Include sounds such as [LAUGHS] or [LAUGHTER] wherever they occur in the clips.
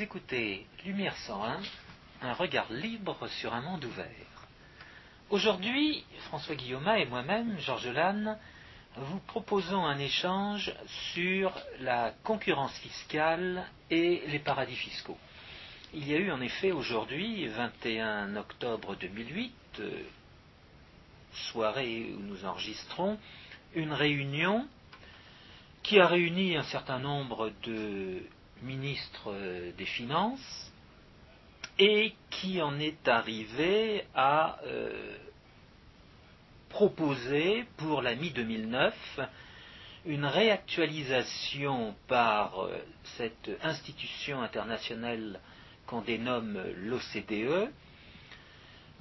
Écoutez Lumière 101, un regard libre sur un monde ouvert. Aujourd'hui, François Guillaume et moi-même, Georges Lannes, vous proposons un échange sur la concurrence fiscale et les paradis fiscaux. Il y a eu en effet aujourd'hui, 21 octobre 2008, euh, soirée où nous enregistrons, une réunion qui a réuni un certain nombre de ministres euh, des Finances et qui en est arrivé à euh, proposer pour la mi-2009 une réactualisation par euh, cette institution internationale qu'on dénomme l'OCDE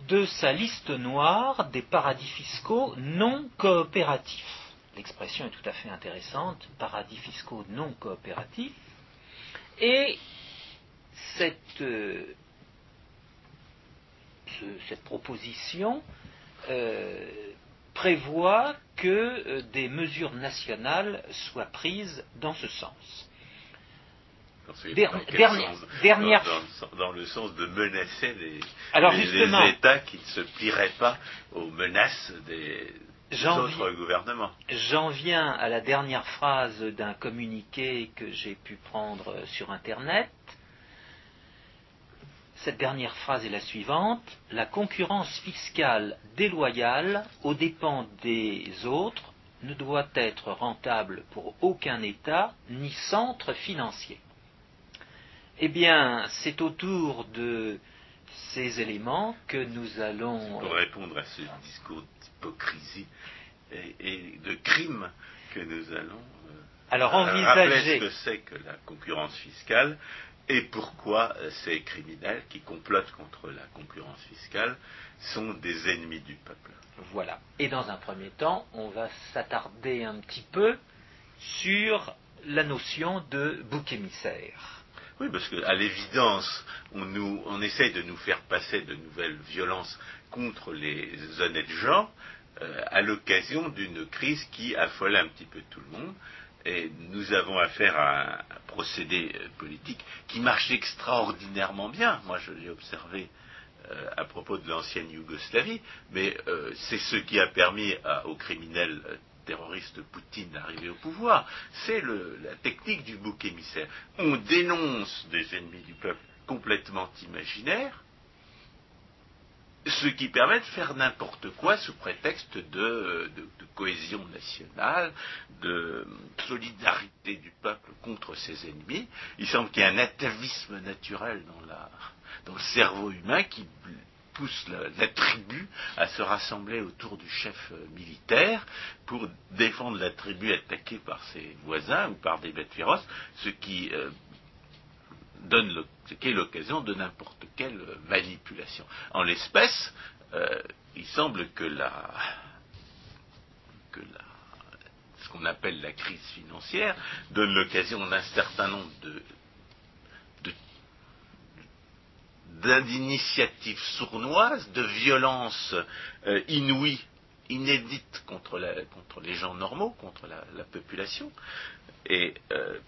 de sa liste noire des paradis fiscaux non coopératifs. L'expression est tout à fait intéressante, paradis fiscaux non coopératifs. Et cette, euh, cette proposition euh, prévoit que euh, des mesures nationales soient prises dans ce sens. dernière... Dans, le sens de menacer les, les États qui ne se plieraient pas aux menaces des, gouvernements. J'en viens à la dernière phrase d'un communiqué que j'ai pu prendre sur Internet. Cette dernière phrase est la suivante. La concurrence fiscale déloyale aux dépens des autres ne doit être rentable pour aucun État ni centre financier. Eh bien, c'est autour de ces éléments que nous allons. Pour répondre à ce discours d'hypocrisie et, de crime que nous allons. Euh, Alors, envisager. ce que c'est que la concurrence fiscale et pourquoi ces criminels qui complotent contre la concurrence fiscale sont des ennemis du peuple. Voilà. Et dans un premier temps, on va s'attarder un petit peu sur la notion de bouc émissaire. Oui, parce qu'à l'évidence, on, on essaye de nous faire passer de nouvelles violences contre les honnêtes gens euh, à l'occasion d'une crise qui affole un petit peu tout le monde. Et nous avons affaire à un procédé euh, politique qui marche extraordinairement bien. Moi, je l'ai observé euh, à propos de l'ancienne Yougoslavie, mais c'est ce qui a permis aux criminels terroriste Poutine d'arriver au pouvoir. C'est la technique du bouc émissaire. On dénonce des ennemis du peuple complètement imaginaires, ce qui permet de faire n'importe quoi sous prétexte de, cohésion nationale, de solidarité du peuple contre ses ennemis. Il semble qu'il y ait un atavisme naturel dans le cerveau humain qui pousse la, tribu à se rassembler autour du chef militaire pour défendre la tribu attaquée par ses voisins ou par des bêtes féroces, ce qui euh, donne ce qui est l'occasion de n'importe quelle euh, manipulation. En l'espèce, il semble que ce qu'on appelle la crise financière donne l'occasion d'un certain nombre d'initiatives sournoises, de violences euh, inouïes, inédites contre, les gens normaux, contre la, population. Euh,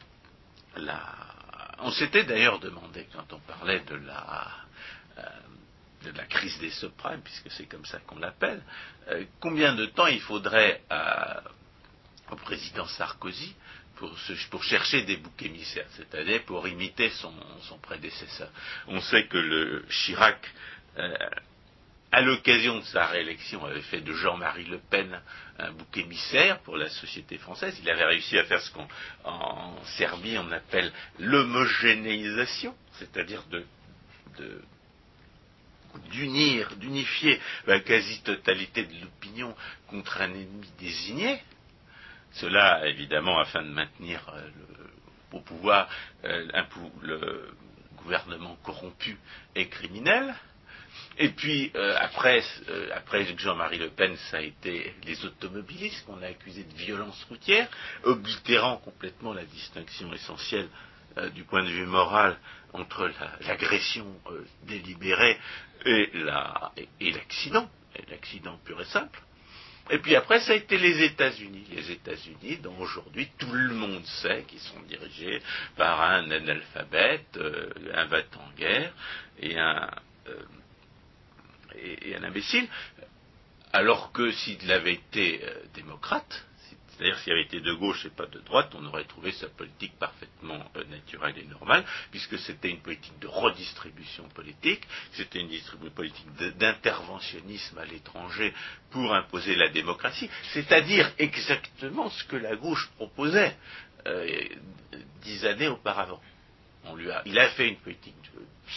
on s'était d'ailleurs demandé, quand on parlait de la, euh, de la crise des subprimes, puisque c'est comme ça qu'on l'appelle, combien de temps il faudrait au président Sarkozy pour, chercher des boucs émissaires, c'est-à-dire pour imiter son, prédécesseur. On sait que le Chirac, euh, à l'occasion de sa réélection, avait fait de Jean-Marie Le Pen un bouc émissaire pour la société française. Il avait réussi à faire ce qu'en Serbie on appelle l'homogénéisation, c'est-à-dire d'unir, d'unifier la quasi-totalité de l'opinion contre un ennemi désigné, cela, évidemment, afin de maintenir euh, au pouvoir euh, le gouvernement corrompu et criminel. Et puis, euh, après, après Jean-Marie Le Pen, ça a été les automobilistes qu'on a accusés de violence routière, oblitérant complètement la distinction essentielle du point de vue moral entre l'agression délibérée et l'accident, et l'accident pur et simple. Et puis après, ça a été les États-Unis. Les États-Unis, dont aujourd'hui tout le monde sait qu'ils sont dirigés par un analphabète, euh, un va en guerre et un, et, un imbécile. Alors que s'il avait été euh, démocrate, c'est-à-dire s'il avait été de gauche et pas de droite, on aurait trouvé sa politique parfaitement euh, naturelle et normale, puisque c'était une politique de redistribution politique, c'était une politique d'interventionnisme à l'étranger pour imposer la démocratie, c'est-à-dire exactement ce que la gauche proposait euh, dix années auparavant. Il a fait une politique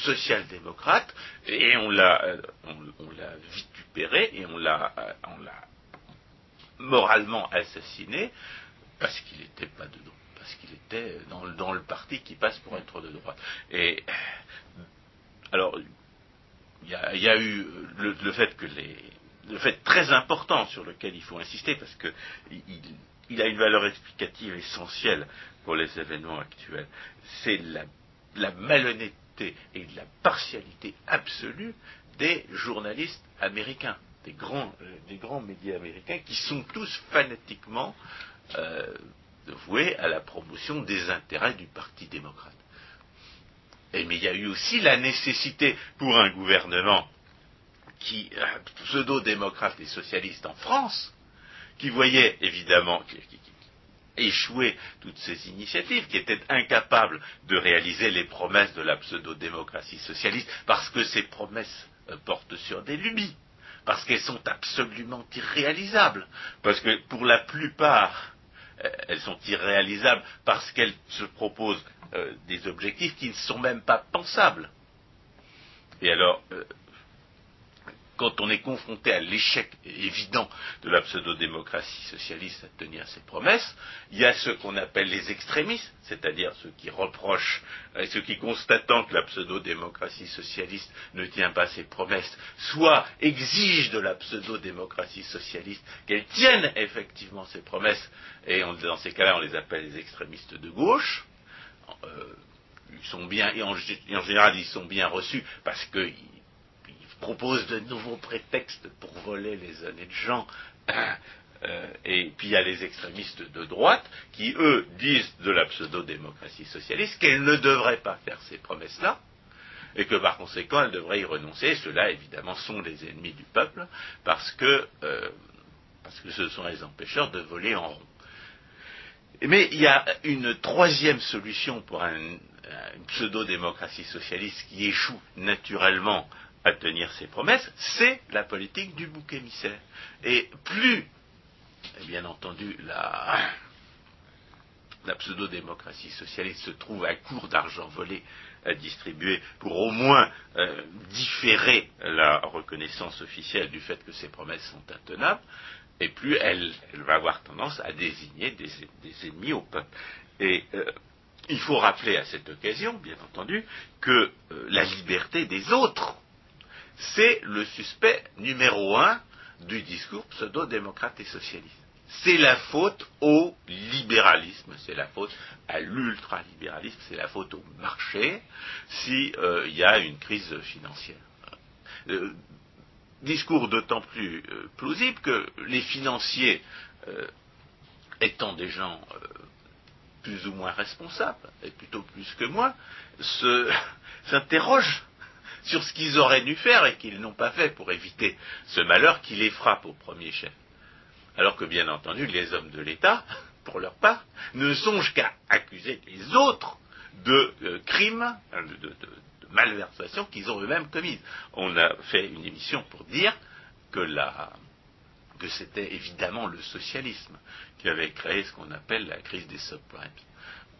social-démocrate et on l'a, euh, on, l'a vitupéré et on l'a, on l'a moralement assassiné parce qu'il n'était pas de droite, parce qu'il était dans, le parti qui passe pour être de droite. Et alors, il y, a, eu le, fait que les, le fait très important sur lequel il faut insister parce que il, a une valeur explicative essentielle pour les événements actuels, c'est la, la malhonnêteté et la partialité absolue des journalistes américains des grands, euh, médias américains qui sont tous fanatiquement euh, voués à la promotion des intérêts du Parti démocrate. Mais il y a eu aussi la nécessité pour un gouvernement qui, pseudo-démocrate et socialiste en France, qui voyait évidemment échouer toutes ces initiatives, qui était incapable de réaliser les promesses de la pseudo-démocratie socialiste, parce que ces promesses euh, portent sur des lubies parce qu'elles sont absolument irréalisables, parce que pour la plupart, euh, elles sont irréalisables parce qu'elles se proposent euh, des objectifs qui ne sont même pas pensables. Et alors, quand on est confronté à l'échec évident de la pseudo-démocratie socialiste à tenir ses promesses, il y a ceux qu'on appelle les extrémistes, c'est-à-dire ceux qui reprochent et ceux qui, constatant que la pseudo-démocratie socialiste ne tient pas ses promesses, soit exigent de la pseudo-démocratie socialiste qu'elle tienne effectivement ses promesses, et dans ces cas-là, on les appelle les extrémistes de gauche. Euh, ils sont bien, et en, en, général, ils sont bien reçus parce qu'ils propose de nouveaux prétextes pour voler les de gens. [CLEARS THROAT] Euh, et puis il y a les extrémistes de droite qui, eux, disent de la pseudo-démocratie socialiste qu'elle ne devrait pas faire ces promesses-là, et que par conséquent elle devrait y renoncer. Ceux-là, évidemment, sont les ennemis du peuple, parce que, euh, parce que ce sont les empêcheurs de voler en rond. Mais il y a une troisième solution pour une pseudo-démocratie socialiste qui échoue naturellement à tenir ses promesses, c'est la politique du bouc émissaire. Et plus, bien entendu, la, pseudo-démocratie socialiste se trouve à court d'argent volé à distribuer pour au moins euh, différer la reconnaissance officielle du fait que ses promesses sont intenables, et plus elle, va avoir tendance à désigner des, ennemis au peuple. Et euh, il faut rappeler à cette occasion, bien entendu, que euh, la liberté des autres c'est le suspect numéro un du discours pseudo-démocrate et socialiste. C'est la faute au libéralisme, c'est la faute à l'ultralibéralisme, c'est la faute au marché s'il euh, y a une crise financière. Euh, discours d'autant plus euh, plausible que les financiers, étant des gens plus ou moins responsables, et plutôt plus que moi, [LAUGHS] s'interrogent sur ce qu'ils auraient dû faire et qu'ils n'ont pas fait pour éviter ce malheur qui les frappe au premier chef. Alors que bien entendu, les hommes de l'État, [LAUGHS] pour leur part, ne songent qu'à accuser les autres de euh, crimes, de, de, malversations qu'ils ont eux-mêmes commises. On a fait une émission pour dire que, que c'était évidemment le socialisme qui avait créé ce qu'on appelle la crise des subprimes.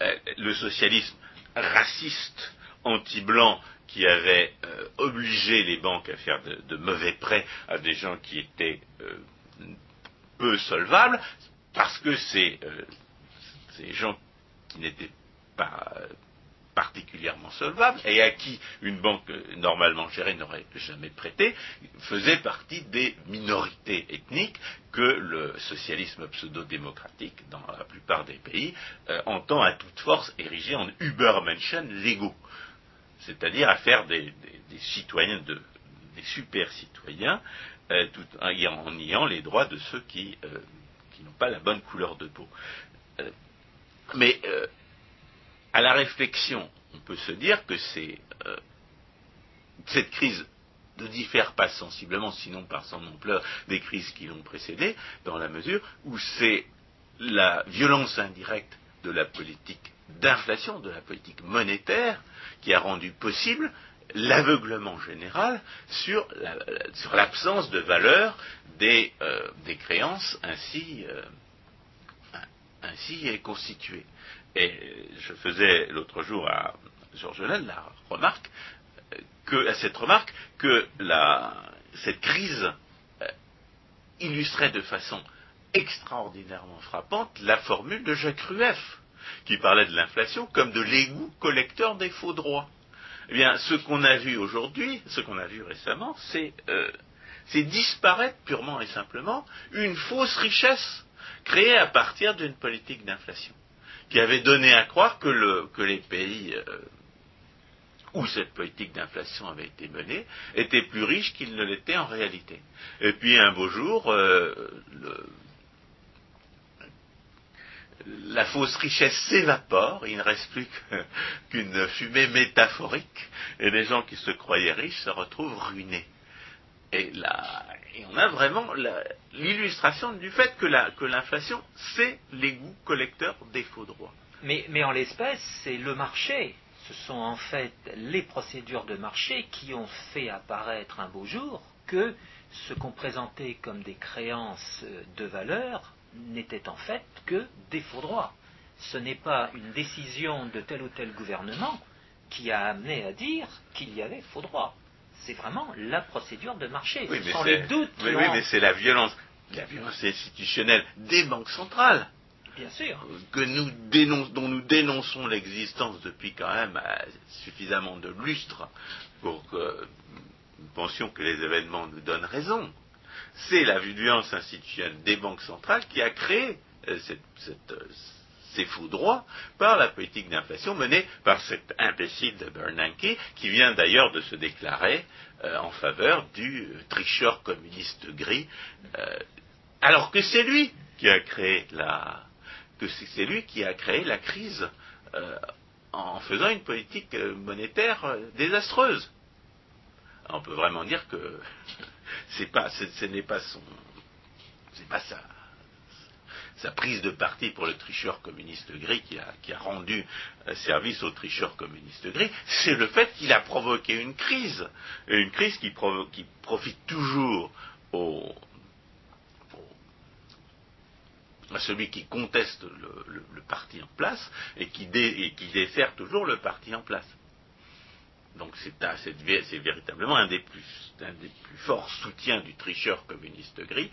Euh, le socialisme raciste, anti-blanc, qui avait euh, obligé les banques à faire de, mauvais prêts à des gens qui étaient euh, peu solvables, parce que ces, euh, ces gens qui n'étaient pas particulièrement solvables et à qui une banque normalement gérée n'aurait jamais prêté, faisaient partie des minorités ethniques que le socialisme pseudo-démocratique, dans la plupart des pays, entend à toute force ériger en Übermenschen légaux c'est-à-dire à faire des, citoyens de, des super citoyens, tout, en niant les droits de ceux qui, qui n'ont pas la bonne couleur de peau. mais à la réflexion, on peut se dire que cette crise ne diffère pas sensiblement, sinon par son ampleur, des crises qui l'ont précédée, dans la mesure où c'est la violence indirecte de la politique d'inflation, de la politique monétaire, qui a rendu possible l'aveuglement général sur l'absence de valeur des, euh, créances ainsi, euh, ainsi constituées. Et je faisais l'autre jour à Georges Laine la remarque que, à cette remarque que cette crise euh, illustrait de façon extraordinairement frappante la formule de Jacques Rueff, qui parlait de l'inflation comme de l'égout collecteur des faux droits. Eh bien, ce qu'on a vu aujourd'hui, ce qu'on a vu récemment, euh, c'est disparaître purement et simplement une fausse richesse créée à partir d'une politique d'inflation, qui avait donné à croire que, les pays euh, où cette politique d'inflation avait été menée, étaient plus riches qu'ils ne l'étaient en réalité. Et puis un beau jour, euh, la fausse richesse s'évapore, il ne reste plus [LAUGHS] qu'une fumée métaphorique, et les gens qui se croyaient riches se retrouvent ruinés. Et, là, et on a vraiment l'illustration du fait que l'inflation, c'est l'égout collecteur des faux droits. Mais, mais en l'espèce, c'est le marché ce sont en fait les procédures de marché qui ont fait apparaître un beau jour que ce qu'on présentait comme des créances de valeur n'était en fait que des faux droits. Ce n'est pas une décision de tel ou tel gouvernement qui a amené à dire qu'il y avait faux droits. C'est vraiment la procédure de marché. Oui, mais oui, mais c'est la violence, la violence institutionnelle des banques centrales Bien sûr. Que nous dénonce, dont nous dénonçons l'existence depuis quand même euh, suffisamment de lustre pour que nous pensions que les événements nous donnent raison. C'est la violence institutionnelle des banques centrales qui a créé euh, euh, ces faux droits par la politique d'inflation menée par cet imbécile de Bernanke, qui vient d'ailleurs de se déclarer en faveur du tricheur communiste gris, alors que c'est lui qui a créé la, que c'est lui qui a créé la crise euh, en faisant une politique euh, monétaire euh, désastreuse. on peut vraiment dire que ce n'est pas son, c'est pas sa, prise de parti pour le tricheur communiste gris qui a, rendu service au tricheur communiste gris, c'est le fait qu'il a provoqué une crise, une crise qui, profite toujours à celui qui conteste le, parti en place et qui, dessert toujours le parti en place. Donc c'est véritablement un des, plus, forts soutiens du tricheur communiste gris,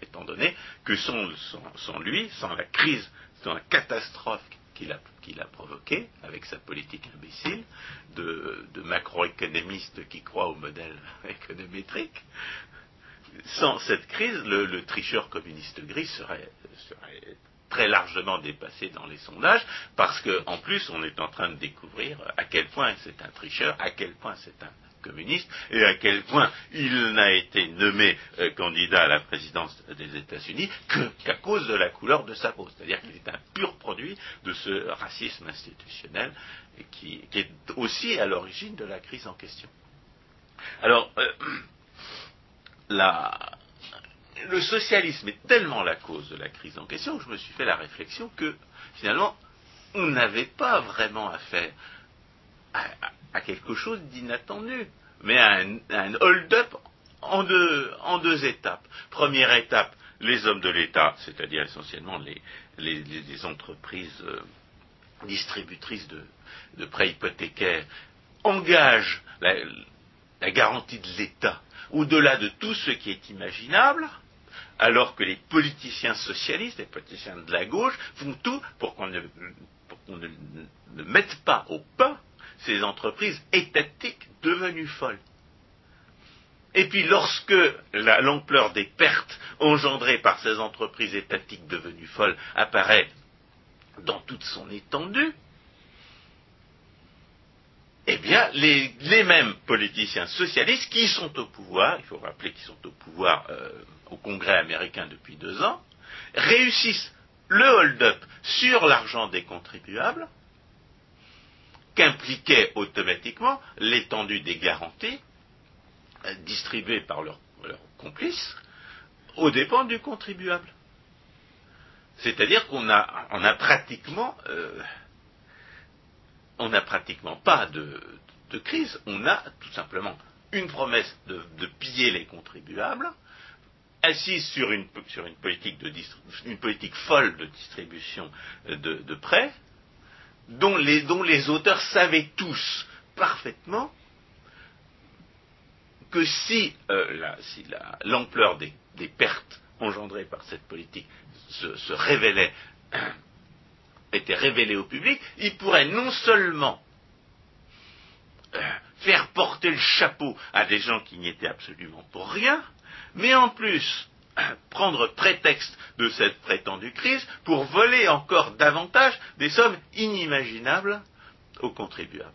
étant donné que sans, lui, sans la crise, sans la catastrophe qu'il a, provoquée avec sa politique imbécile de, macroéconomiste qui croit au modèle [LAUGHS] économétrique, sans cette crise, le, tricheur communiste gris serait, très largement dépassé dans les sondages, parce qu'en plus, on est en train de découvrir à quel point c'est un tricheur, à quel point c'est un communiste, et à quel point il n'a été nommé euh, candidat à la présidence des États-Unis qu'à cause de la couleur de sa peau. C'est-à-dire qu'il est un pur produit de ce racisme institutionnel qui, est aussi à l'origine de la crise en question. Alors, euh, [CLEARS THROAT] le socialisme est tellement la cause de la crise en question que je me suis fait la réflexion que finalement, on n'avait pas vraiment affaire à, à, quelque chose d'inattendu, mais à un, hold-up en deux, en deux étapes. Première étape, les hommes de l'État, c'est-à-dire essentiellement les, entreprises euh, distributrices de, prêts hypothécaires, engagent la garantie de l'État au-delà de tout ce qui est imaginable, alors que les politiciens socialistes, les politiciens de la gauche, font tout pour qu'on ne, mette pas au pas ces entreprises étatiques devenues folles. Et puis lorsque l'ampleur des pertes engendrées par ces entreprises étatiques devenues folles apparaît dans toute son étendue, eh bien, les, mêmes politiciens socialistes qui sont au pouvoir, il faut rappeler qu'ils sont au pouvoir euh, au Congrès américain depuis deux ans, réussissent le hold-up sur l'argent des contribuables, qu'impliquait automatiquement l'étendue des garanties euh, distribuées par leurs complices aux dépens du contribuable. C'est-à-dire qu'on a, on a pratiquement, euh, on n'a pratiquement pas de, crise, on a tout simplement une promesse de, piller les contribuables, assise sur une, politique, folle de distribution de, prêts, dont les, auteurs savaient tous parfaitement que si, euh, l'ampleur des pertes engendrées par cette politique se, révélait, était révélée au public, il pourrait non seulement euh, faire porter le chapeau à des gens qui n'y étaient absolument pour rien, mais en plus prendre prétexte de cette prétendue crise pour voler encore davantage des sommes inimaginables aux contribuables.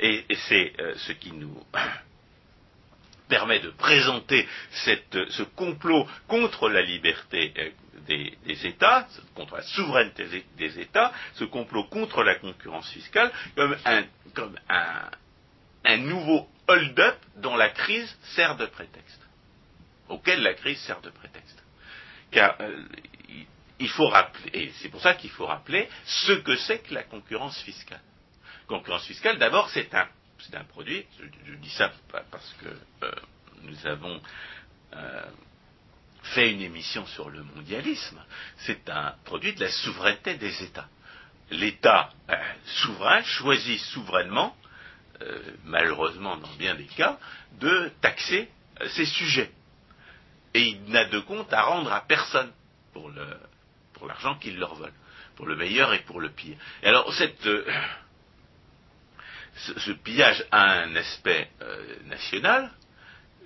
Et, c'est euh, ce qui nous permet de présenter ce complot contre la liberté des, États, contre la souveraineté des États, ce complot contre la concurrence fiscale, comme un, nouveau hold-up dont la crise sert de prétexte, auquel la crise sert de prétexte. Car euh, il faut rappeler, et c'est pour ça qu'il faut rappeler ce que c'est que la concurrence fiscale. Concurrence fiscale, d'abord, c'est un un produit, je, dis ça parce que euh, nous avons euh, fait une émission sur le mondialisme, c'est un produit de la souveraineté des États. L'État euh, souverain choisit souverainement, malheureusement dans bien des cas, de taxer ses sujets. Et il n'a de compte à rendre à personne pour l'argent qu'il leur vole, pour le meilleur et pour le pire. Et alors cette ce, pillage a un aspect euh, national.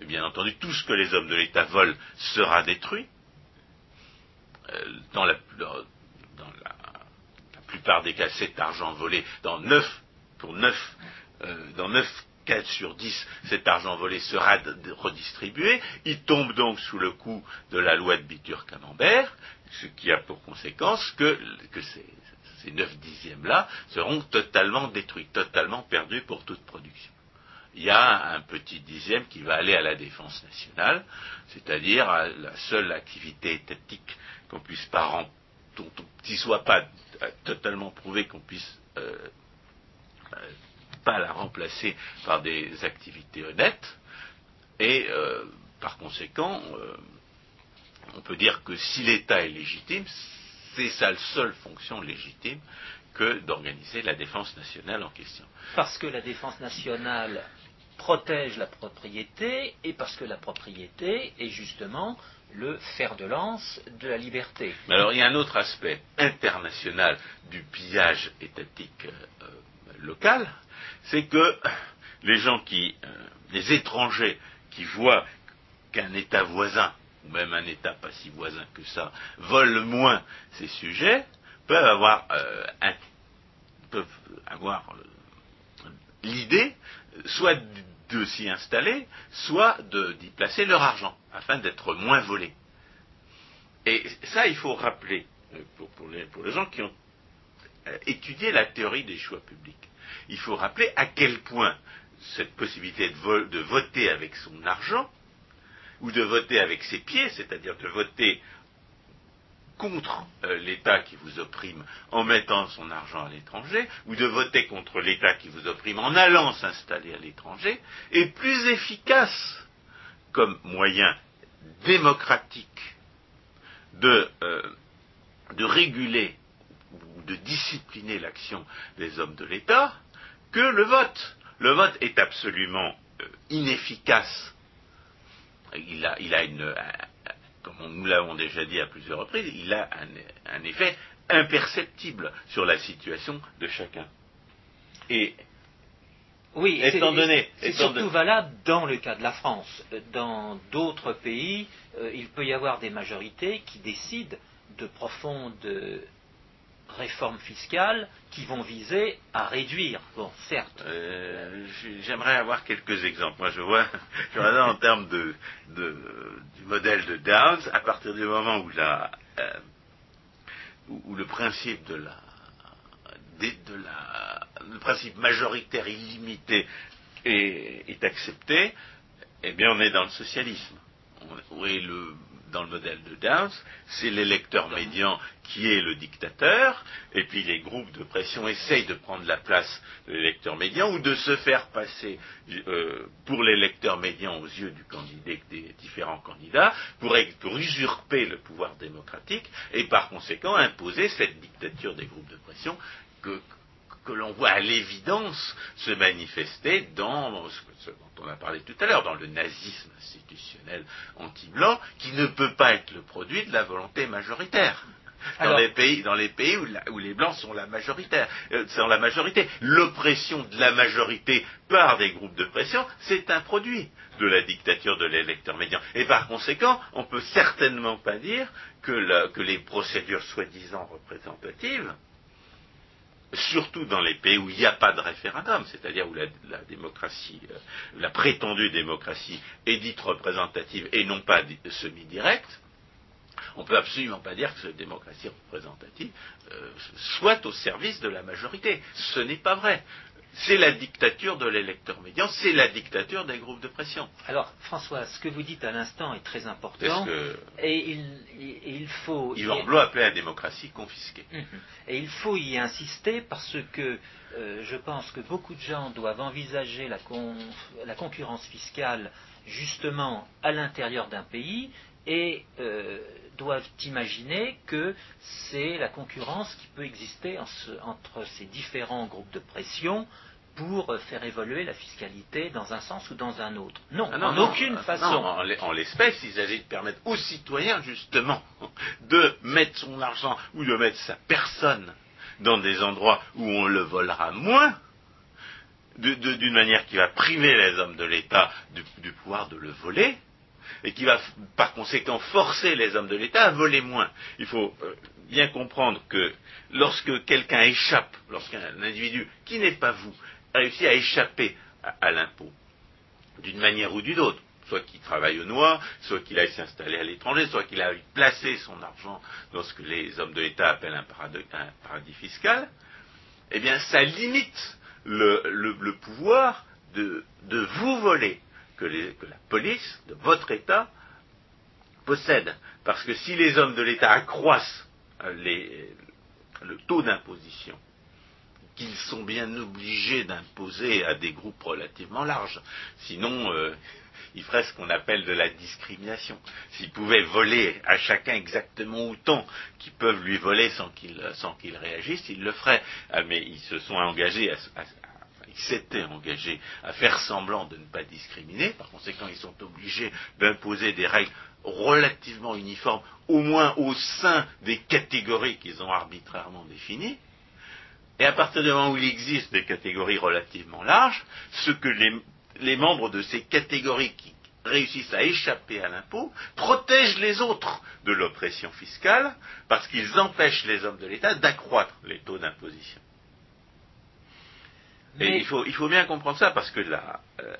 Bien entendu, tout ce que les hommes de l'État volent sera détruit. Euh, dans, la, plupart des cas, cet argent volé, dans 9, pour 9, euh, dans 9 cas sur 10, cet argent volé sera redistribué. Il tombe donc sous le coup de la loi de Bitur-Camembert, ce qui a pour conséquence que, c'est ces 9 dixièmes-là seront totalement détruits, totalement perdus pour toute production. Il y a un petit dixième qui va aller à la défense nationale, c'est-à-dire à la seule activité étatique qu'on puisse pas rendre, dont il soit pas totalement prouvé qu'on puisse euh, euh, pas la remplacer par des activités honnêtes, et euh, par conséquent, on peut dire que si l'État est légitime, c'est sa seule fonction légitime que d'organiser la défense nationale en question. Parce que la défense nationale protège la propriété et parce que la propriété est justement le fer de lance de la liberté. Mais alors il y a un autre aspect international du pillage étatique euh, local, c'est que les gens qui, euh, les étrangers qui voient qu'un État voisin ou même un État pas si voisin que ça, vole moins ces sujets, peuvent avoir, euh, avoir euh, l'idée soit de s'y installer, soit d'y placer leur argent, afin d'être moins volés. Et ça, il faut rappeler, euh, pour, les, gens qui ont étudié la théorie des choix publics, il faut rappeler à quel point cette possibilité de voter avec son argent ou de voter avec ses pieds, c'est-à-dire de voter contre euh, l'État qui vous opprime en mettant son argent à l'étranger, ou de voter contre l'État qui vous opprime en allant s'installer à l'étranger, est plus efficace comme moyen démocratique de, euh, réguler ou de discipliner l'action des hommes de l'État que le vote. Le vote est absolument euh, inefficace il a une, comme nous l'avons déjà dit à plusieurs reprises, il a un, effet imperceptible sur la situation de chacun. Et oui, étant donné, c'est surtout valable dans le cas de la France. Dans d'autres pays, euh, il peut y avoir des majorités qui décident de profondes réformes fiscales qui vont viser à réduire. Bon, certes. Euh, j'aimerais avoir quelques exemples. Moi, je vois, [LAUGHS] je vois en termes de, du modèle de Downs, à partir du moment où, la, euh, où, le principe de la, de la, le principe majoritaire illimité est, est accepté, eh bien, on est dans le socialisme. Le, dans le modèle de Downs, c'est l'électeur médian qui est le dictateur, et puis les groupes de pression essayent de prendre la place de l'électeur médian ou de se faire passer euh, pour l'électeur médian aux yeux des différents candidats, pour, pour usurper le pouvoir démocratique et par conséquent imposer cette dictature des groupes de pression que, que l'on voit à l'évidence se manifester dans ce, dont on a parlé tout à l'heure, dans le nazisme institutionnel anti-blanc, qui ne peut pas être le produit de la volonté majoritaire. Dans les pays, dans les pays où, les blancs sont la majorité, euh, sont la majorité. L'oppression de la majorité par des groupes de pression, c'est un produit de la dictature de l'électeur médian. Et par conséquent, on ne peut certainement pas dire que les procédures soi-disant représentatives surtout dans les pays où il n'y a pas de référendum, c'est-à-dire où la, démocratie, euh, la prétendue démocratie est dite représentative et non pas semi-directe, on ne peut absolument pas dire que cette démocratie représentative euh, soit au service de la majorité. Ce n'est pas vrai c'est la dictature de l'électeur médian, c'est la dictature des groupes de pression. Alors, François, ce que vous dites à l'instant est très important. Et il, faut. Yvan Blot appelait la démocratie confisquée. Mhm. Et il faut y insister parce que euh, je pense que beaucoup de gens doivent envisager la, la concurrence fiscale justement à l'intérieur d'un pays et euh, doivent imaginer que c'est la concurrence qui peut exister entre ces différents groupes de pression pour faire évoluer la fiscalité dans un sens ou dans un autre. Non, ah en aucune façon. en l'espèce, ils allaient permettre aux citoyens, justement, [LAUGHS] de mettre son argent ou de mettre sa personne dans des endroits où on le volera moins, d'une manière qui va priver les hommes de l'État du, pouvoir de le voler, et qui va par conséquent forcer les hommes de l'État à voler moins. Il faut euh, bien comprendre que lorsque quelqu'un échappe, lorsqu'un individu qui n'est pas vous réussi à échapper à, l'impôt, d'une manière ou d'une autre, soit qu'il travaille au noir, soit qu'il aille s'installer à l'étranger, soit qu'il aille placer son argent dans ce que les hommes de l'État appellent un paradis, fiscal, eh bien ça limite le, pouvoir de, vous voler que, la police de votre État possède. Parce que si les hommes de l'État accroissent les, le taux d'imposition qu'ils sont bien obligés d'imposer à des groupes relativement larges. Sinon, euh, ils feraient ce qu'on appelle de la discrimination. S'ils pouvaient voler à chacun exactement autant qu'ils peuvent lui voler sans qu'il sans qu'il réagisse, ils le feraient. Ah, mais ils se sont engagés s'étaient engagés à faire semblant de ne pas discriminer, par conséquent ils sont obligés d'imposer des règles relativement uniformes, au moins au sein des catégories qu'ils ont arbitrairement définies, et à partir du moment où il existe des catégories relativement larges, ce que les, membres de ces catégories qui réussissent à échapper à l'impôt protègent les autres de l'oppression fiscale parce qu'ils empêchent les hommes de l'État d'accroître les taux d'imposition. Et il faut, il faut, bien comprendre ça parce que là, euh,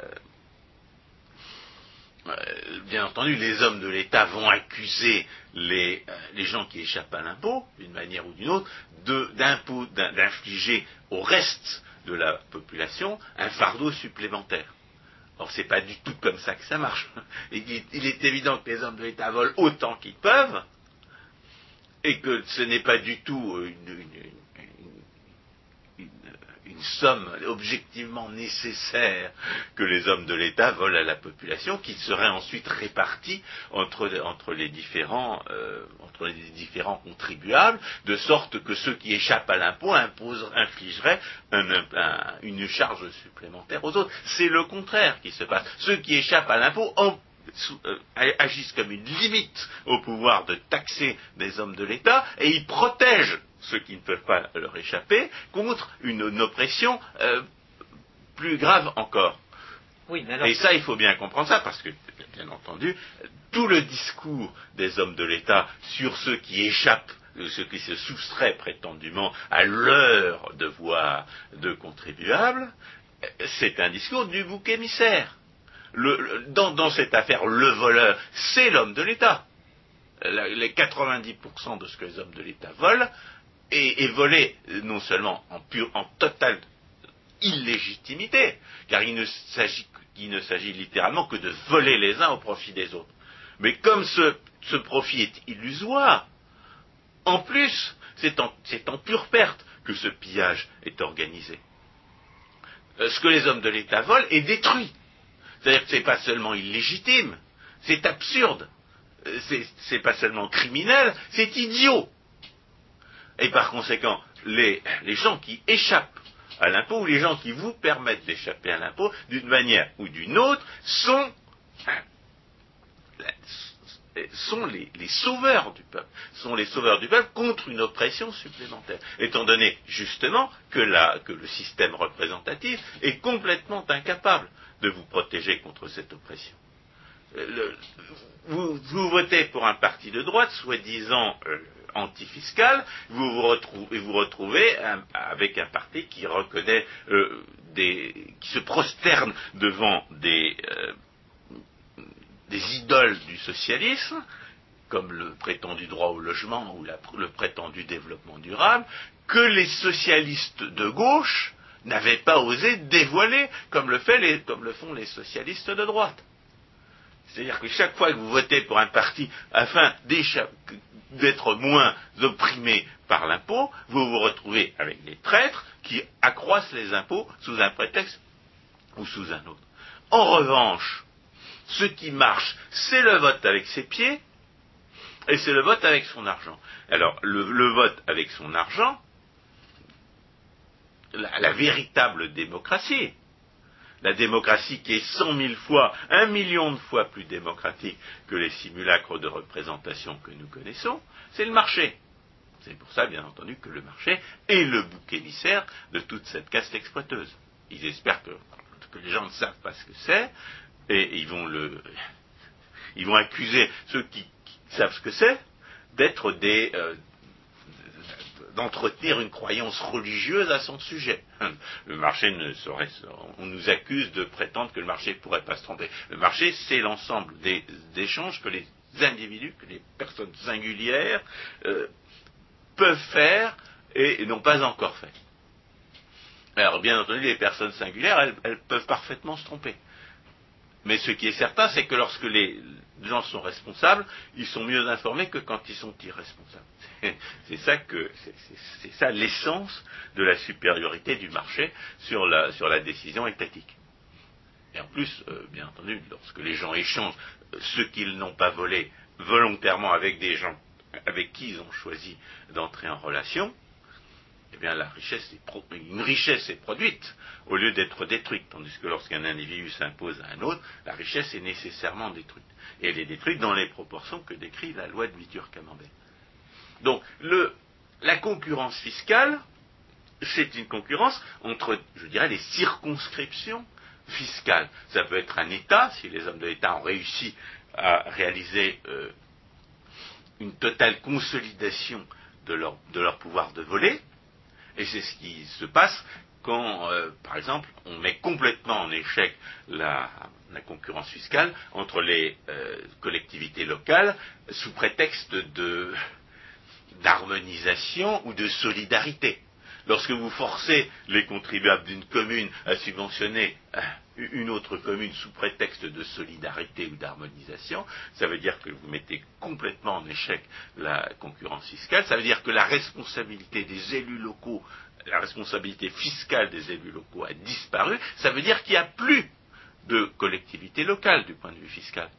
euh, bien entendu, les hommes de l'État vont accuser les, euh, les, gens qui échappent à l'impôt, d'une manière ou d'une autre, d'infliger au reste de la population un fardeau supplémentaire. Or, c'est pas du tout comme ça que ça marche. [LAUGHS] Il, il est évident que les hommes de l'État volent autant qu'ils peuvent, et que ce n'est pas du tout une, une somme objectivement nécessaire que les hommes de l'État volent à la population, qui serait ensuite répartie entre, entre, les différents, euh, entre les différents contribuables, de sorte que ceux qui échappent à l'impôt infligeraient une charge supplémentaire aux autres. C'est le contraire qui se passe. Ceux qui échappent à l'impôt euh, agissent comme une limite au pouvoir de taxer des hommes de l'État et ils protègent ceux qui ne peuvent pas leur échapper, contre une, oppression euh, plus grave encore. Et ça, il faut bien comprendre ça, parce que, bien entendu, tout le discours des hommes de l'État sur ceux qui échappent ce qui se soustrait prétendument à leur devoir de contribuable, c'est un discours du bouc émissaire. dans, cette affaire, le voleur, c'est l'homme de l'État. Les 90% de ce que les hommes de l'État volent est, volé non seulement en, pure, en totale illégitimité, car il ne s'agit littéralement que de voler les uns au profit des autres. Mais comme ce profit est illusoire, en plus, c'est en, pure perte que ce pillage est organisé. Euh, ce que les hommes de l'État volent est détruit. C'est-à-dire que ce n'est pas seulement illégitime, c'est absurde, euh, c'est pas seulement criminel, c'est idiot. Et par conséquent, les, gens qui échappent à l'impôt, ou les gens qui vous permettent d'échapper à l'impôt, d'une manière ou d'une autre, sont sont les, sauveurs du peuple, sont les sauveurs du peuple contre une oppression supplémentaire, étant donné justement que, le système représentatif est complètement incapable de vous protéger contre cette oppression. Euh, vous, votez pour un parti de droite, soi-disant euh, antifiscal, vous vous retrouvez, vous retrouvez avec un parti qui euh, se prosterne devant des, des idoles du socialisme, comme le prétendu droit au logement ou le prétendu développement durable, que les socialistes de gauche n'avaient pas osé dévoiler comme le, comme le font les socialistes de droite. C'est-à-dire que chaque fois que vous votez pour un parti afin d'être moins opprimé par l'impôt, vous vous retrouvez avec des traîtres qui accroissent les impôts sous un prétexte ou sous un autre. En revanche, ce qui marche, c'est le vote avec ses pieds et c'est le vote avec son argent. Alors, le, vote avec son argent, la, véritable démocratie, la démocratie qui est cent mille fois, un million de fois plus démocratique que les simulacres de représentation que nous connaissons, c'est le marché. C'est pour ça, bien entendu, que le marché est le bouc émissaire de toute cette caste exploiteuse. Ils espèrent que les gens ne savent pas ce que c'est, et ils vont le, ils vont accuser ceux qui, savent ce que c'est d'être des, euh, d'entretenir une croyance religieuse à son sujet. [LAUGHS] Le marché ne saurait, on nous accuse de prétendre que le marché ne pourrait pas se tromper. Le marché, c'est l'ensemble des échanges que les individus, que les personnes singulières euh, peuvent faire et, n'ont pas encore fait. Alors, bien entendu, les personnes singulières, elles peuvent parfaitement se tromper. Mais ce qui est certain, c'est que lorsque les gens sont responsables, ils sont mieux informés que quand ils sont irresponsables. [LAUGHS] C'est ça que c'est l'essence de la supériorité du marché sur la, sur la décision étatique. Et en plus, euh, bien entendu, lorsque les gens échangent euh, ce qu'ils n'ont pas volé volontairement avec des gens avec qui ils ont choisi d'entrer en relation, eh bien la richesse une richesse est produite au lieu d'être détruite, tandis que lorsqu'un individu s'impose à un autre, la richesse est nécessairement détruite. Et elle est détruite dans les proportions que décrit la loi de Vitur Camembert. Donc la concurrence fiscale, c'est une concurrence entre, je dirais, les circonscriptions fiscales. Ça peut être un État, si les hommes de l'État ont réussi à réaliser euh, une totale consolidation de leur pouvoir de voler, et c'est ce qui se passe quand, euh, par exemple, on met complètement en échec la, concurrence fiscale entre les euh, collectivités locales sous prétexte d'harmonisation ou de solidarité. Lorsque vous forcez les contribuables d'une commune à subventionner une autre commune sous prétexte de solidarité ou d'harmonisation, ça veut dire que vous mettez complètement en échec la concurrence fiscale, ça veut dire que la responsabilité des élus locaux, la responsabilité fiscale des élus locaux a disparu, ça veut dire qu'il n'y a plus de collectivité locale du point de vue fiscal.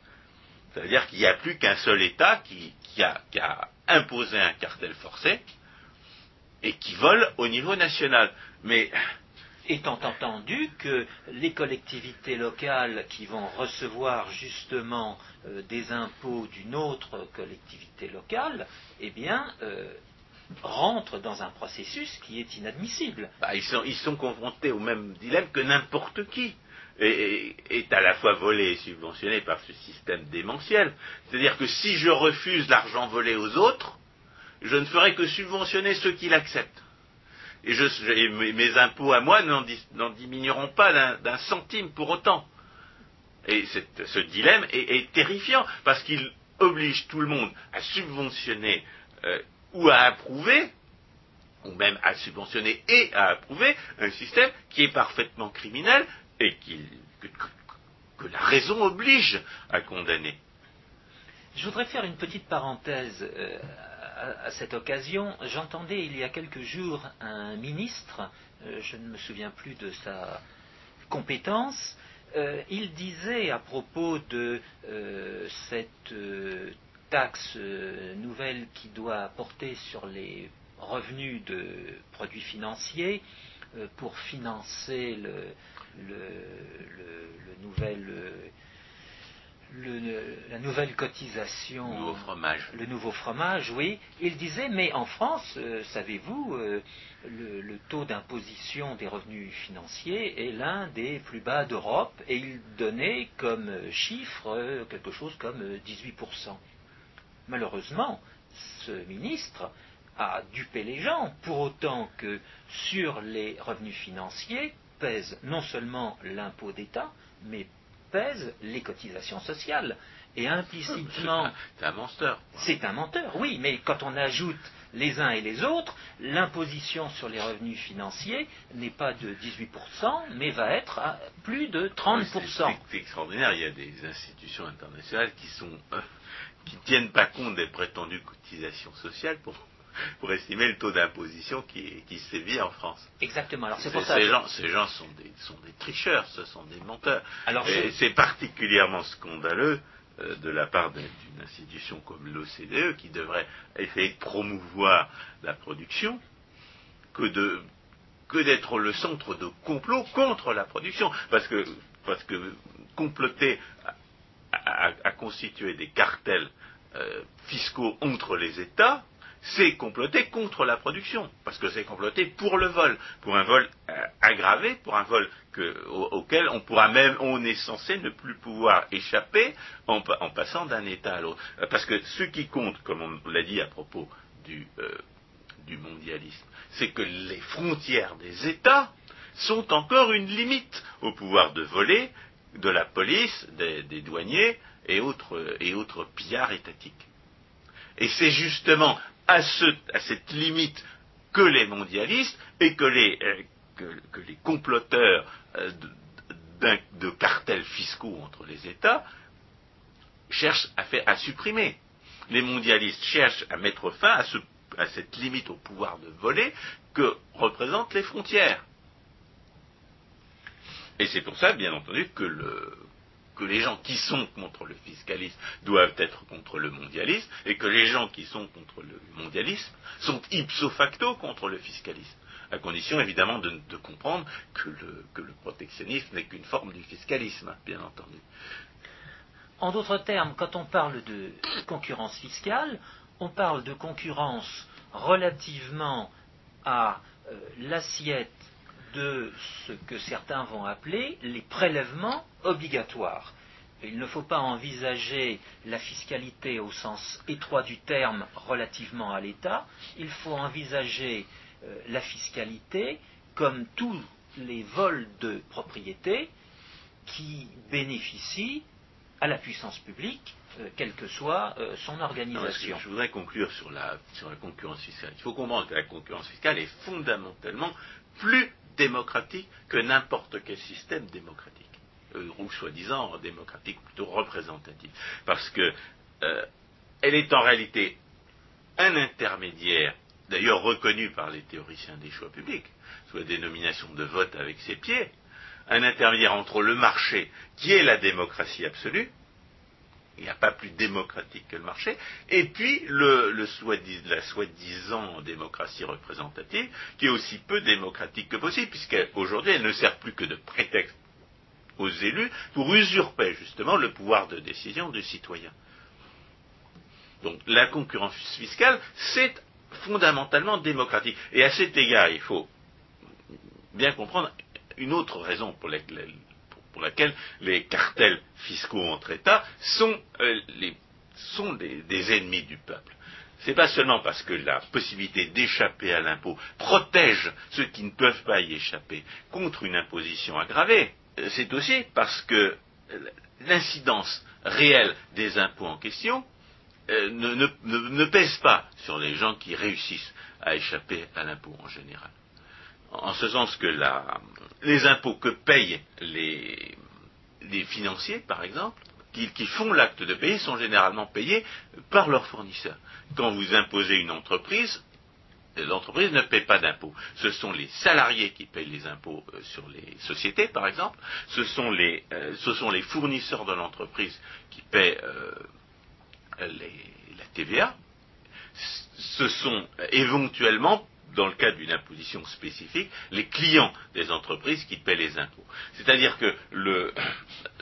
Ça veut dire qu'il n'y a plus qu'un seul État qui, qui a imposé un cartel forcé et qui vole au niveau national. Mais étant entendu que les collectivités locales qui vont recevoir justement euh, des impôts d'une autre collectivité locale, eh bien, euh, rentrent dans un processus qui est inadmissible. Bah, ils, sont, confrontés au même dilemme que n'importe qui. Et, est à la fois volé et subventionné par ce système démentiel. C'est-à-dire que si je refuse l'argent volé aux autres, je ne ferai que subventionner ceux qui l'acceptent. Et, mes impôts à moi n'en diminueront pas d'un centime pour autant. Et ce dilemme est, terrifiant parce qu'il oblige tout le monde à subventionner euh, ou à approuver, ou même à subventionner et à approuver un système qui est parfaitement criminel et que, la raison oblige à condamner. Je voudrais faire une petite parenthèse euh, à, cette occasion. J'entendais il y a quelques jours un ministre, euh, je ne me souviens plus de sa compétence, euh, il disait à propos de cette taxe nouvelle qui doit porter sur les revenus de produits financiers pour financer le, le, nouvel la nouvelle cotisation, le nouveau fromage. Le nouveau fromage, oui. Il disait, mais en France, euh, savez-vous, euh, le, taux d'imposition des revenus financiers est l'un des plus bas d'Europe, et il donnait comme chiffre euh, quelque chose comme 18%. Malheureusement, ce ministre a dupé les gens, pour autant que sur les revenus financiers pèse non seulement l'impôt d'État, mais pèsent les cotisations sociales. Et implicitement. [LAUGHS] C'est un menteur. C'est un menteur, oui, mais quand on ajoute les uns et les autres, l'imposition sur les revenus financiers n'est pas de 18%, mais va être à plus de 30%. C'est extraordinaire, il y a des institutions internationales qui sont euh, qui tiennent pas compte des prétendues cotisations sociales pour [LAUGHS] pour estimer le taux d'imposition qui, qui sévit en France. Exactement. Alors c'est pour ça. Ces, gens, ces gens sont des, sont des tricheurs, ce sont des menteurs. Alors Et c'est particulièrement scandaleux euh, de la part d'une institution comme l'OCDE qui devrait essayer de promouvoir la production que de que d'être le centre de complot contre la production. Parce que, parce que comploter à, constituer des cartels euh, fiscaux entre les États, c'est comploter contre la production, parce que c'est comploter pour le vol, pour un vol euh, aggravé, pour un vol auquel on pourra même, on est censé ne plus pouvoir échapper en, passant d'un État à l'autre. Euh, parce que ce qui compte, comme on l'a dit à propos du, euh, mondialisme, c'est que les frontières des États sont encore une limite au pouvoir de voler de la police, des, douaniers et autres, et autres pillards étatiques. Et c'est justement à, cette limite que les mondialistes et que les, euh, comploteurs euh, de, cartels fiscaux entre les États cherchent à, supprimer. Les mondialistes cherchent à mettre fin à cette limite au pouvoir de voler que représentent les frontières. Et c'est pour ça, bien entendu, que le, que les gens qui sont contre le fiscalisme doivent être contre le mondialisme et que les gens qui sont contre le mondialisme sont ipso facto contre le fiscalisme, à condition évidemment de, comprendre que le, protectionnisme n'est qu'une forme du fiscalisme, bien entendu. En d'autres termes, quand on parle de concurrence fiscale, on parle de concurrence relativement à euh, l'assiette de ce que certains vont appeler les prélèvements obligatoires. Il ne faut pas envisager la fiscalité au sens étroit du terme relativement à l'État, il faut envisager euh, la fiscalité comme tous les vols de propriété qui bénéficient à la puissance publique, euh, quelle que soit euh, son organisation. je voudrais conclure sur la, sur la concurrence fiscale. Il faut comprendre que la concurrence fiscale est fondamentalement plus démocratique que n'importe quel système démocratique, euh, ou soi-disant démocratique, plutôt représentatif, parce que euh, elle est en réalité un intermédiaire, d'ailleurs reconnu par les théoriciens des choix publics, sous la dénomination de vote avec ses pieds, un intermédiaire entre le marché, qui est la démocratie absolue, il n'y a pas plus démocratique que le marché, et puis le, la soi-disant démocratie représentative, qui est aussi peu démocratique que possible, puisqu'aujourd'hui elle ne sert plus que de prétexte aux élus pour usurper justement le pouvoir de décision du citoyen. Donc la concurrence fiscale, c'est fondamentalement démocratique. Et à cet égard, il faut bien comprendre une autre raison pour laquelle pour laquelle les cartels fiscaux entre États sont, euh, des, ennemis du peuple. c'est pas seulement parce que la possibilité d'échapper à l'impôt protège ceux qui ne peuvent pas y échapper contre une imposition aggravée, c'est aussi parce que l'incidence réelle des impôts en question euh, ne, pèse pas sur les gens qui réussissent à échapper à l'impôt en général. En ce sens que les impôts que payent les, financiers, par exemple, qui, font l'acte de payer, sont généralement payés par leurs fournisseurs. Quand vous imposez une entreprise, l'entreprise ne paie pas d'impôts. Ce sont les salariés qui payent les impôts euh, sur les sociétés, par exemple. Ce sont les, euh, fournisseurs de l'entreprise qui paient euh, la TVA. Ce sont éventuellement, dans le cas d'une imposition spécifique, les clients des entreprises qui paient les impôts. C'est-à-dire que [COUGHS]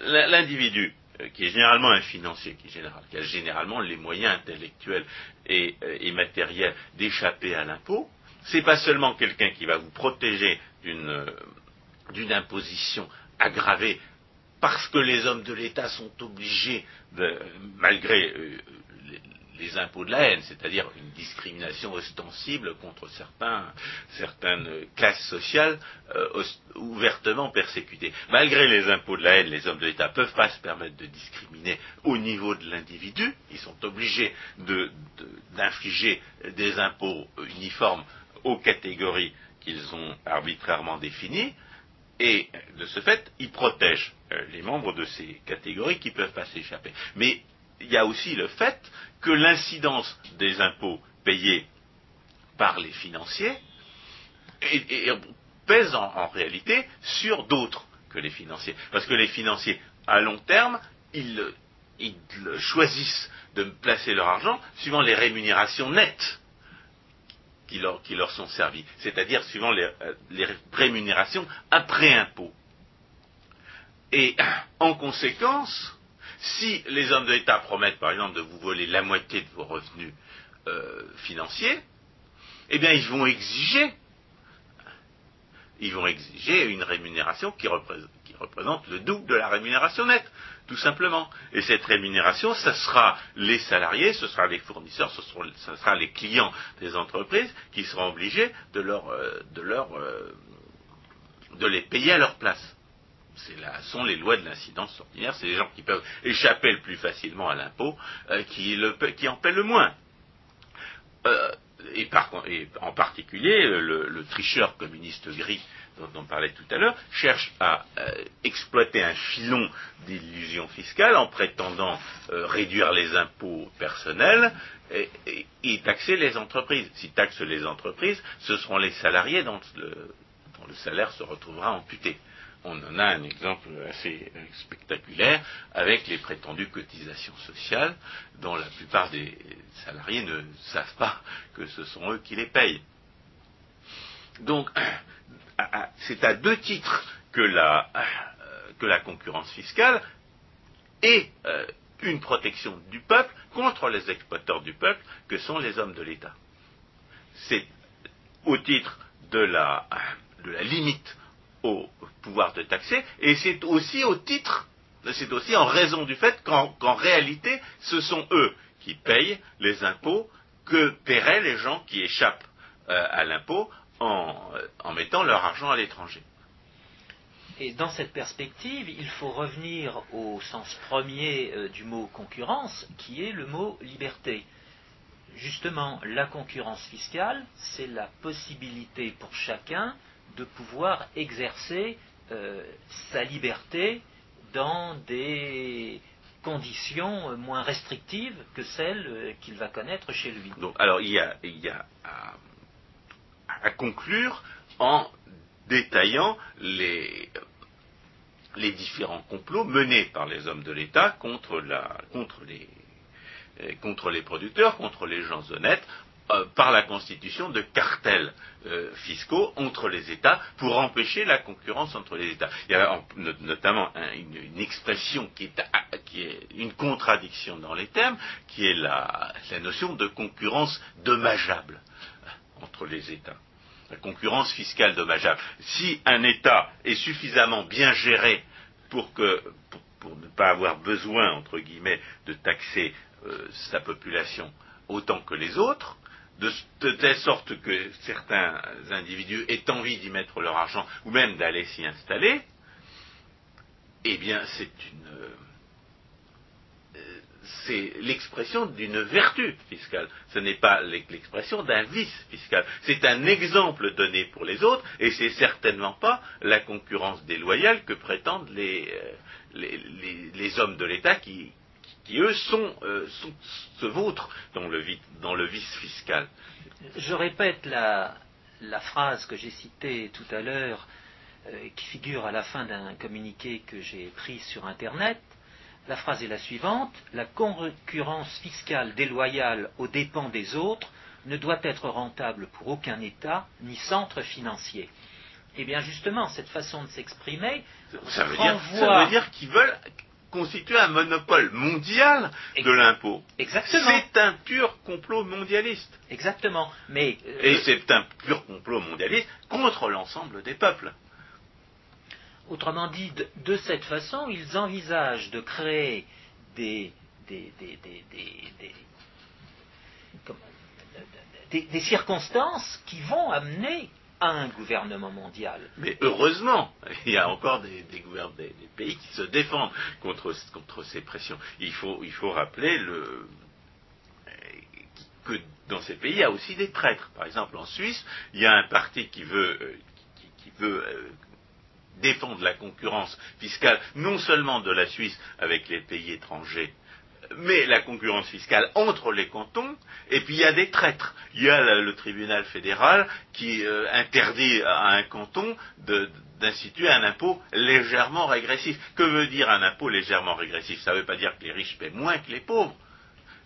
l'individu euh, qui est généralement un financier, qui, a généralement les moyens intellectuels et, euh, matériels d'échapper à l'impôt, c'est pas seulement quelqu'un qui va vous protéger d'une euh, imposition aggravée parce que les hommes de l'État sont obligés, malgré les impôts de la haine, c'est-à-dire une discrimination ostensible contre certaines classes sociales euh, ouvertement persécutées. Malgré les impôts de la haine, les hommes de l'État ne peuvent pas se permettre de discriminer au niveau de l'individu. Ils sont obligés d'infliger des impôts uniformes aux catégories qu'ils ont arbitrairement définies. Et de ce fait, ils protègent euh, les membres de ces catégories qui ne peuvent pas s'échapper. Mais il y a aussi le fait que l'incidence des impôts payés par les financiers pèse en, réalité sur d'autres que les financiers. Parce que les financiers, à long terme, ils, choisissent de placer leur argent suivant les rémunérations nettes qui leur, sont servies, c'est-à-dire suivant les, euh, les rémunérations après impôt. Et en conséquence, si les hommes de l'État promettent, par exemple, de vous voler la moitié de vos revenus euh, financiers, eh bien, ils vont exiger, ils vont exiger une rémunération qui représente, le double de la rémunération nette, tout simplement. Et cette rémunération, ce sera les salariés, ce sera les fournisseurs, ce, sera les clients des entreprises qui seront obligés de euh, euh, de les payer à leur place ce sont les lois de l'incidence ordinaire, c'est les gens qui peuvent échapper le plus facilement à l'impôt euh, qui, en paient le moins. Euh, et, en particulier, le, tricheur communiste gris dont on parlait tout à l'heure cherche à euh, exploiter un filon d'illusion fiscale en prétendant réduire les impôts personnels et, taxer les entreprises. S'il taxe les entreprises, ce seront les salariés dont le salaire se retrouvera amputé on en a un exemple assez spectaculaire avec les prétendues cotisations sociales dont la plupart des salariés ne savent pas que ce sont eux qui les payent. Donc, c'est à deux titres que la, concurrence fiscale est euh, une protection du peuple contre les exploiteurs du peuple que sont les hommes de l'État. C'est au titre de la limite au pouvoir de taxer, et c'est aussi au titre, c'est aussi en raison du fait qu'en réalité, ce sont eux qui payent les impôts que paieraient les gens qui échappent euh, à l'impôt en, mettant leur argent à l'étranger. Et dans cette perspective, il faut revenir au sens premier euh, du mot concurrence, qui est le mot liberté. Justement, la concurrence fiscale, c'est la possibilité pour chacun de pouvoir exercer euh, sa liberté dans des conditions moins restrictives que celles euh, qu'il va connaître chez lui. Alors il y a, à, conclure en détaillant les, différents complots menés par les hommes de l'État euh, contre les producteurs, contre les gens honnêtes, euh, par la constitution de cartels euh, fiscaux entre les États pour empêcher la concurrence entre les États. Il y a notamment une, expression qui est, une contradiction dans les termes, qui est la, notion de concurrence dommageable euh, entre les États. La concurrence fiscale dommageable. Si un État est suffisamment bien géré pour, ne pas avoir besoin, entre guillemets, de taxer sa population autant que les autres, de, telle sorte que certains individus aient envie d'y mettre leur argent ou même d'aller s'y installer, eh bien, c'est euh, l'expression d'une vertu fiscale. Ce n'est pas l'expression d'un vice fiscal. C'est un exemple donné pour les autres, et c'est certainement pas la concurrence déloyale que prétendent les, euh, hommes de l'État qui, qui, eux, sont, euh, sont- se vautrent dans le, vi- dans le vice fiscal. Je répète la, la phrase que j'ai citée tout à l'heure, euh, qui figure à la fin d'un communiqué que j'ai pris sur Internet. La phrase est la suivante La concurrence fiscale déloyale aux dépens des autres ne doit être rentable pour aucun État ni centre financier. Eh bien, justement, cette façon de s'exprimer ça veut dire qu'ils veulent constituer un monopole mondial de l'impôt. Exactement. C'est un pur complot mondialiste. Exactement. Mais euh, Et c'est un pur complot mondialiste contre l'ensemble des peuples. Autrement dit, de, de cette façon, ils envisagent de créer des, des, des, des, des- des- comment- des- des circonstances qui vont amener un gouvernement mondial. Mais heureusement, il y a encore des, des gouvernements, des, des pays qui se défendent contre, ces pressions. Il faut, rappeler le, que dans ces pays, il y a aussi des traîtres. Par exemple, en Suisse, il y a un parti qui veut, euh, euh, défendre la concurrence fiscale, non seulement de la Suisse avec les pays étrangers, mais la concurrence fiscale entre les cantons, et puis il y a des traîtres. Il y a le, tribunal fédéral qui euh, interdit à un canton d'instituer un impôt légèrement régressif. Que veut dire un impôt légèrement régressif? Ça ne veut pas dire que les riches paient moins que les pauvres.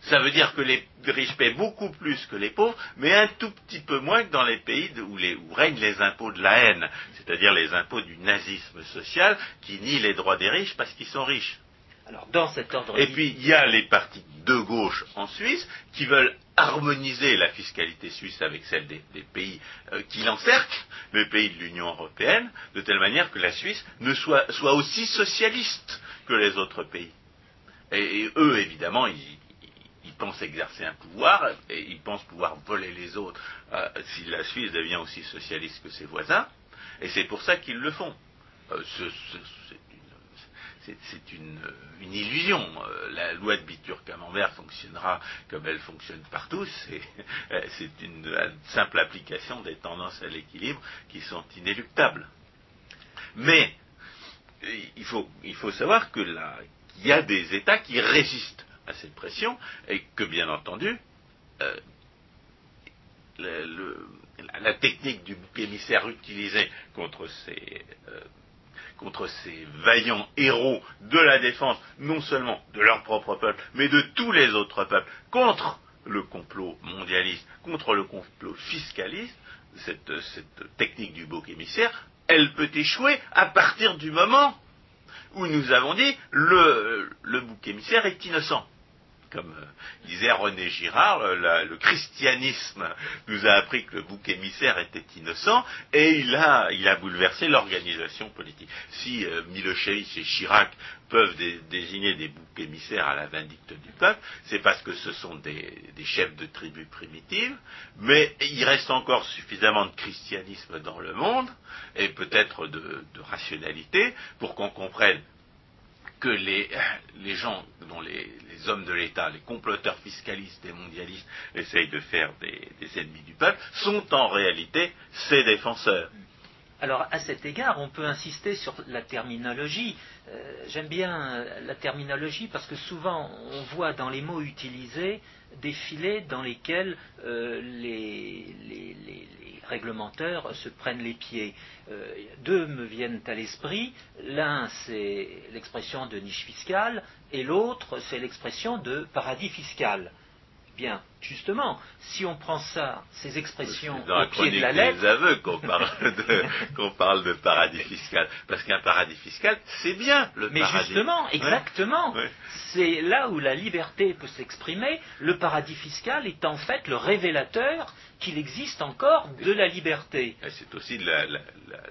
Ça veut dire que les riches paient beaucoup plus que les pauvres, mais un tout petit peu moins que dans les pays où, où règnent les impôts de la haine, c'est-à-dire les impôts du nazisme social qui nient les droits des riches parce qu'ils sont riches. Alors, dans cet ordre Et puis, il y a les partis de gauche en Suisse qui veulent harmoniser la fiscalité suisse avec celle des, des pays euh, qui l'encerclent, les pays de l'Union européenne, de telle manière que la Suisse ne soit, soit aussi socialiste que les autres pays. Et, et eux, évidemment, ils, pensent exercer un pouvoir et ils pensent pouvoir voler les autres euh, si la Suisse devient aussi socialiste que ses voisins. Et c'est pour ça qu'ils le font. Euh, ce- ce- c'est une- illusion. Euh, La loi de Bitur-Camembert fonctionnera comme elle fonctionne partout. C'est [LAUGHS] euh, une, simple application des tendances à l'équilibre qui sont inéluctables. Mais euh, il faut, savoir qu'il y a des États qui résistent à cette pression et que, bien entendu, la, technique du bouc émissaire utilisée contre ces, contre ces vaillants héros de la défense, non seulement de leur propre peuple, mais de tous les autres peuples, contre le complot mondialiste, contre le complot fiscaliste, cette, technique du bouc émissaire, elle peut échouer à partir du moment où nous avons dit le bouc émissaire est innocent. Comme euh, disait René Girard, le, christianisme nous a appris que le bouc émissaire était innocent et il a, bouleversé l'organisation politique. Si euh, et Chirac peuvent dé- désigner des boucs émissaires à la vindicte du peuple, c'est parce que ce sont des, chefs de tribus primitives, mais il reste encore suffisamment de christianisme dans le monde et peut-être de rationalité pour qu'on comprenne que [LAUGHS] les, gens dont les, hommes de l'État, les comploteurs fiscalistes et mondialistes essayent de faire des ennemis du peuple, sont en réalité ses défenseurs. Alors, à cet égard, on peut insister sur la terminologie. Euh, J'aime bien euh, la terminologie parce que souvent, on voit dans les mots utilisés des filets dans lesquels euh, les, les- se prennent les pieds. Deux me viennent à l'esprit. L'un, c'est l'expression de niche fiscale et l'autre, c'est l'expression de paradis fiscal. Bien, justement, si on prend ça, ces expressions dans la au pied de la lettre, des aveux qu'on [LAUGHS] parle de, qu'on parle de paradis fiscal. Parce qu'un paradis fiscal, c'est bien le Mais paradis. justement, Ouais. exactement, Ouais. c'est là où la liberté peut s'exprimer. Le paradis fiscal est en fait le révélateur qu'il existe encore de la liberté. C'est aussi la- la- la-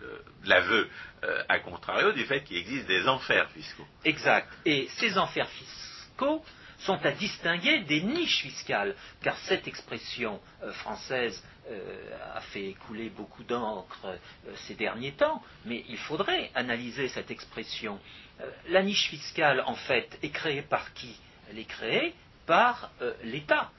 le- l'aveu, euh, à contrario, du fait qu'il existe des enfers fiscaux. Exact. Et ces enfers fiscaux sont à distinguer des niches fiscales, car cette expression euh, française euh, a fait couler beaucoup d'encre euh, ces derniers temps, mais il faudrait analyser cette expression. la niche fiscale, en fait, est créée par qui? Elle est créée par l'État.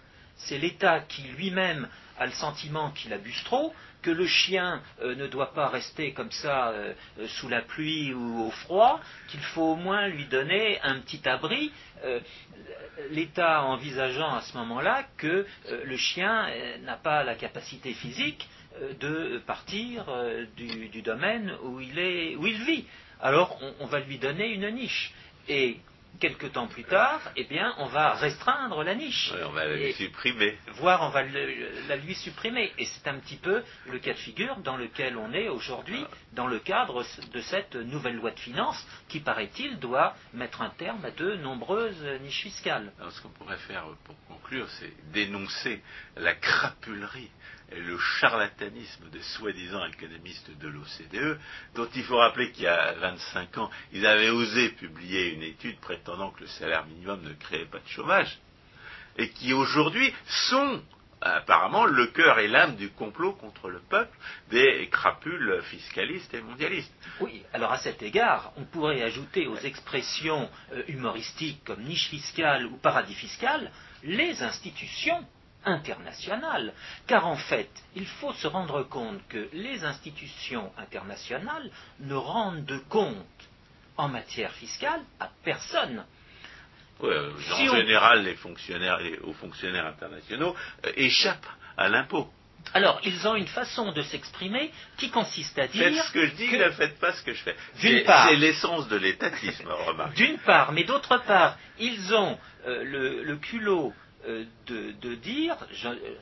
C'est l'État qui lui-même a le sentiment qu'il abuse trop, que le chien euh, ne doit pas rester comme ça euh, euh, sous la pluie ou au froid, qu'il faut au moins lui donner un petit abri, l'État envisageant à ce moment-là que le chien n'a pas la capacité physique de partir du, domaine où il, vit. Alors on, on va lui donner une niche. Et quelque temps plus tard, eh bien, on va restreindre la niche. on va la lui supprimer. Voire on va la lui supprimer. Et c'est un petit peu le cas de figure dans lequel on est aujourd'hui, ah. dans le cadre de cette nouvelle loi de finances, qui, paraît-il, doit mettre un terme à de nombreuses niches fiscales. Alors, ce qu'on pourrait faire pour conclure, c'est dénoncer la crapulerie le charlatanisme des soi-disant économistes de l'OCDE, dont il faut rappeler qu'il y a 25 ans, ils avaient osé publier une étude prétendant que le salaire minimum ne créait pas de chômage, et qui aujourd'hui sont apparemment le cœur et l'âme du complot contre le peuple des crapules fiscalistes et mondialistes. Oui, alors à cet égard, on pourrait ajouter aux expressions euh, humoristiques comme niche fiscale ou paradis fiscal les institutions internationales, car en fait, il faut se rendre compte que les institutions internationales ne rendent de compte en matière fiscale à personne. Euh, en général, les fonctionnaires, les hauts fonctionnaires internationaux euh, échappent à l'impôt. Alors, ils ont une façon de s'exprimer qui consiste à dire. Faites ce que je dis, ne faites pas ce que je fais. C'est l'essence de l'étatisme, remarque. D'une part, mais d'autre part, ils ont euh, le, culot euh, de, dire, euh,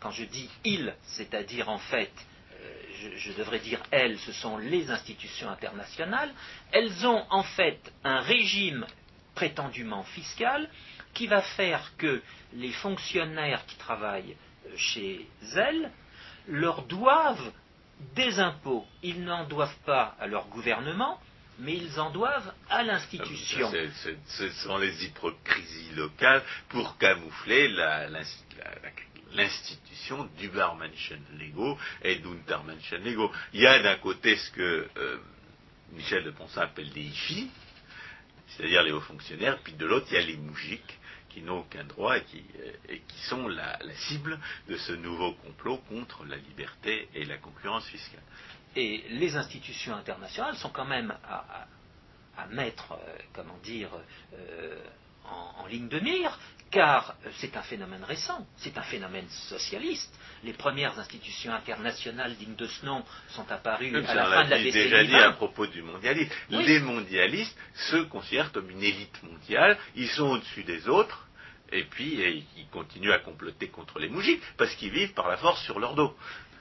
quand je dis ils, c'est-à-dire en fait, euh, je, devrais dire elles, ce sont les institutions internationales, elles ont en fait un régime prétendument fiscal qui va faire que les fonctionnaires qui travaillent chez elles leur doivent des impôts. Ils n'en doivent pas à leur gouvernement, mais ils en doivent à l'institution. Ce sont les hypocrisies locales pour camoufler l'institution d'Ubermenschen Lego et d'Untermenschen Lego. Il y a d'un côté ce que euh, Michel de Ponsin appelle les IFI, c'est-à-dire les hauts fonctionnaires, puis de l'autre il y a les moujiks qui n'ont aucun droit et qui, euh, sont la, cible de ce nouveau complot contre la liberté et la concurrence fiscale. Et les institutions internationales sont quand même à, mettre, euh, comment dire, euh, en, ligne de mire, car c'est un phénomène récent, c'est un phénomène socialiste. Les premières institutions internationales dignes de ce nom sont apparues à la fin de la décennie déjà dit à propos du mondialisme. Les mondialistes se considèrent comme une élite mondiale, ils sont au-dessus des autres, et puis ils continuent à comploter contre les moujiks, parce qu'ils vivent par la force sur leur dos.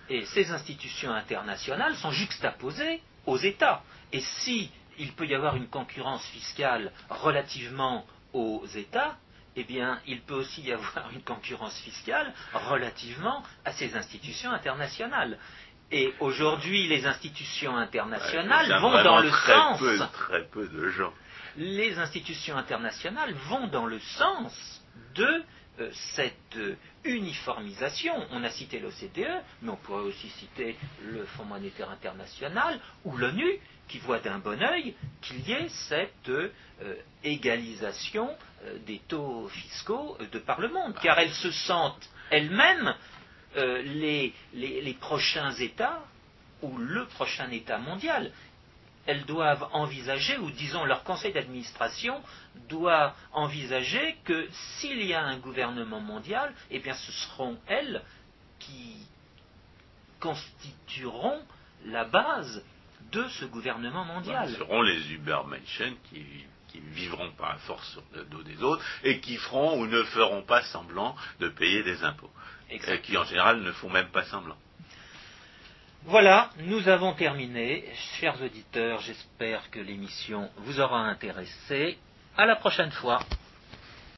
Et ces institutions internationales sont juxtaposées aux États. Et si il peut y avoir une concurrence fiscale relativement aux États, eh bien, il peut aussi y avoir une concurrence fiscale relativement à ces institutions internationales. Et aujourd'hui, les institutions internationales vont dans le sens. très peu de gens. Les institutions internationales vont dans le sens de euh, cette euh, uniformisation, on a cité l'OCDE, mais on pourrait aussi citer le Fonds monétaire international ou l'ONU, qui voit d'un bon oeil qu'il y ait cette euh, égalisation des taux fiscaux de par le monde, car elles se sentent elles-mêmes les, les prochains États ou le prochain État mondial elles doivent envisager, ou disons leur conseil d'administration doit envisager que s'il y a un gouvernement mondial, eh bien ce seront elles qui constitueront la base de ce gouvernement mondial. Ce seront les Übermenschen qui, qui vivront par la force sur le dos des autres et qui feront ou ne feront pas semblant de payer des impôts. Et qui en général ne font même pas semblant. Voilà, nous avons terminé. Chers auditeurs, j'espère que l'émission vous aura intéressé. À la prochaine fois.